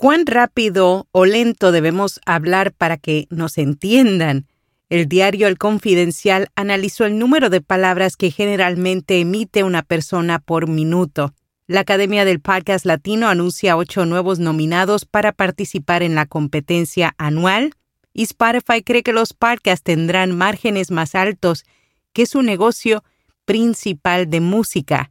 ¿Cuán rápido o lento debemos hablar para que nos entiendan? El diario El Confidencial analizó el número de palabras que generalmente emite una persona por minuto. La Academia del Podcast Latino anuncia ocho nuevos nominados para participar en la competencia anual y Spotify cree que los podcasts tendrán márgenes más altos que su negocio principal de música.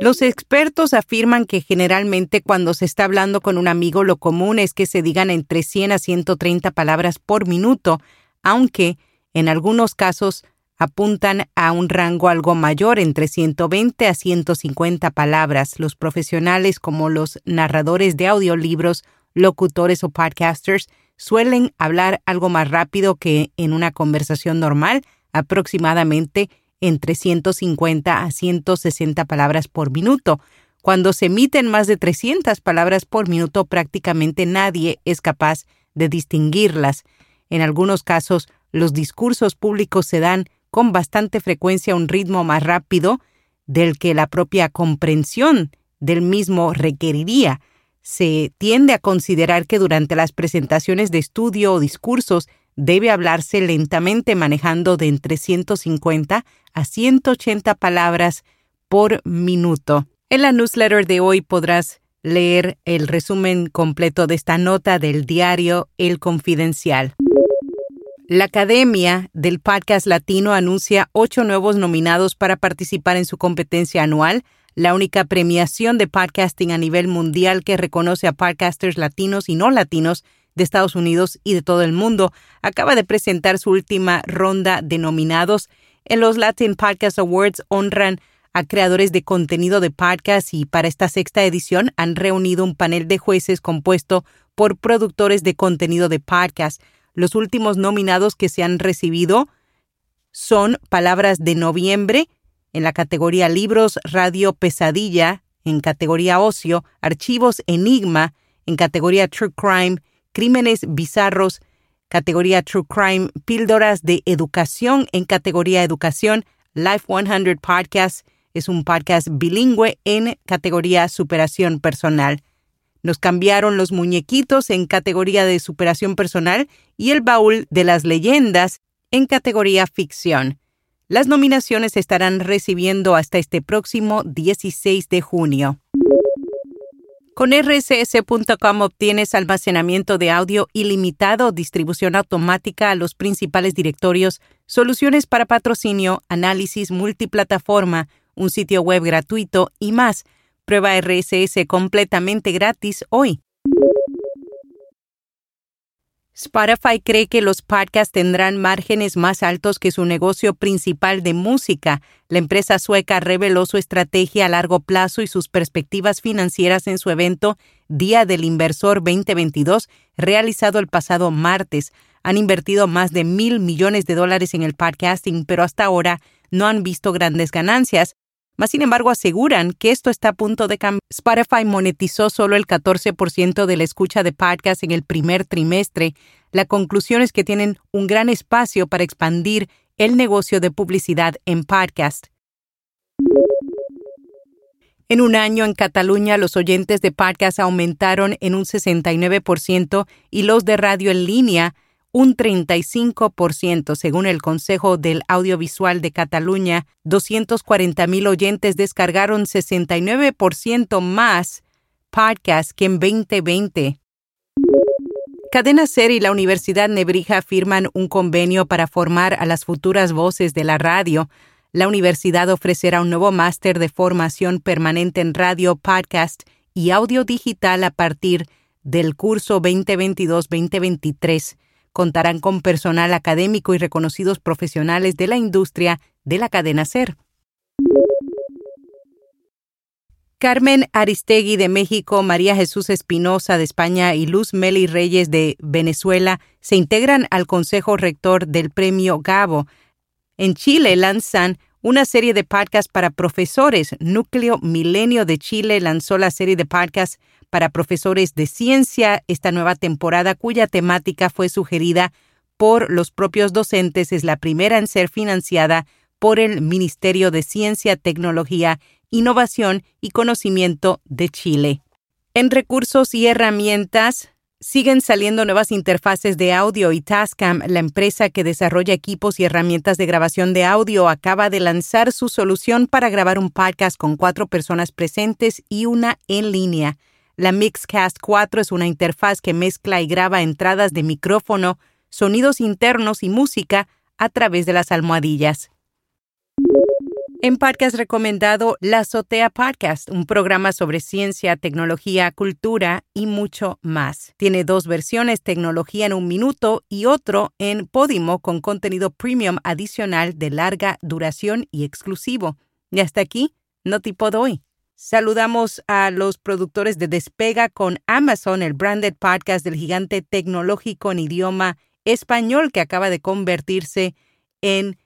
Los expertos afirman que generalmente cuando se está hablando con un amigo lo común es que se digan entre 100 a 130 palabras por minuto, aunque en algunos casos apuntan a un rango algo mayor, entre 120 a 150 palabras. Los profesionales como los narradores de audiolibros, locutores o podcasters suelen hablar algo más rápido que en una conversación normal, aproximadamente entre 150 a 160 palabras por minuto. Cuando se emiten más de 300 palabras por minuto, prácticamente nadie es capaz de distinguirlas. En algunos casos, los discursos públicos se dan con bastante frecuencia a un ritmo más rápido del que la propia comprensión del mismo requeriría. Se tiende a considerar que durante las presentaciones de estudio o discursos debe hablarse lentamente manejando de entre 150 a 180 palabras por minuto. En la newsletter de hoy podrás leer el resumen completo de esta nota del diario El Confidencial. La Academia del Podcast Latino anuncia ocho nuevos nominados para participar en su competencia anual, la única premiación de podcasting a nivel mundial que reconoce a podcasters latinos y no latinos de Estados Unidos y de todo el mundo, acaba de presentar su última ronda de nominados. En los Latin Podcast Awards honran a creadores de contenido de podcast y para esta sexta edición han reunido un panel de jueces compuesto por productores de contenido de podcast. Los últimos nominados que se han recibido son Palabras de Noviembre en la categoría Libros, Radio, Pesadilla, en categoría Ocio, Archivos Enigma, en categoría True Crime Crímenes Bizarros, categoría True Crime, Píldoras de Educación en categoría Educación, Life 100 Podcast es un podcast bilingüe en categoría Superación Personal. Nos cambiaron los muñequitos en categoría de Superación Personal y el baúl de las leyendas en categoría Ficción. Las nominaciones estarán recibiendo hasta este próximo 16 de junio. Con rss.com obtienes almacenamiento de audio ilimitado, distribución automática a los principales directorios, soluciones para patrocinio, análisis multiplataforma, un sitio web gratuito y más. Prueba RSS completamente gratis hoy. Spotify cree que los podcasts tendrán márgenes más altos que su negocio principal de música. La empresa sueca reveló su estrategia a largo plazo y sus perspectivas financieras en su evento Día del Inversor 2022, realizado el pasado martes. Han invertido más de mil millones de dólares en el podcasting, pero hasta ahora no han visto grandes ganancias. Mas, sin embargo, aseguran que esto está a punto de cambiar. Spotify monetizó solo el 14% de la escucha de podcast en el primer trimestre. La conclusión es que tienen un gran espacio para expandir el negocio de publicidad en podcast. En un año en Cataluña, los oyentes de podcast aumentaron en un 69% y los de radio en línea un 35%, según el Consejo del Audiovisual de Cataluña. 240.000 oyentes descargaron 69% más podcasts que en 2020. Cadena Ser y la Universidad Nebrija firman un convenio para formar a las futuras voces de la radio. La universidad ofrecerá un nuevo máster de formación permanente en radio, podcast y audio digital a partir del curso 2022-2023 contarán con personal académico y reconocidos profesionales de la industria de la cadena SER. Carmen Aristegui de México, María Jesús Espinosa de España y Luz Meli Reyes de Venezuela se integran al Consejo Rector del Premio Gabo. En Chile lanzan una serie de podcasts para profesores. Núcleo Milenio de Chile lanzó la serie de podcasts para profesores de ciencia esta nueva temporada cuya temática fue sugerida por los propios docentes. Es la primera en ser financiada por el Ministerio de Ciencia, Tecnología innovación y conocimiento de Chile. En recursos y herramientas, siguen saliendo nuevas interfaces de audio y Tascam, la empresa que desarrolla equipos y herramientas de grabación de audio, acaba de lanzar su solución para grabar un podcast con cuatro personas presentes y una en línea. La Mixcast 4 es una interfaz que mezcla y graba entradas de micrófono, sonidos internos y música a través de las almohadillas. En podcast recomendado La Azotea Podcast, un programa sobre ciencia, tecnología, cultura y mucho más. Tiene dos versiones, tecnología en un minuto y otro en Podimo con contenido premium adicional de larga duración y exclusivo. Y hasta aquí, no tipo doy. Saludamos a los productores de Despega con Amazon, el branded podcast del gigante tecnológico en idioma español que acaba de convertirse en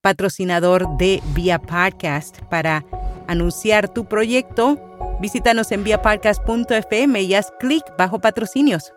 patrocinador de Vía Podcast. Para anunciar tu proyecto, visítanos en viapodcast.fm y haz clic bajo patrocinios.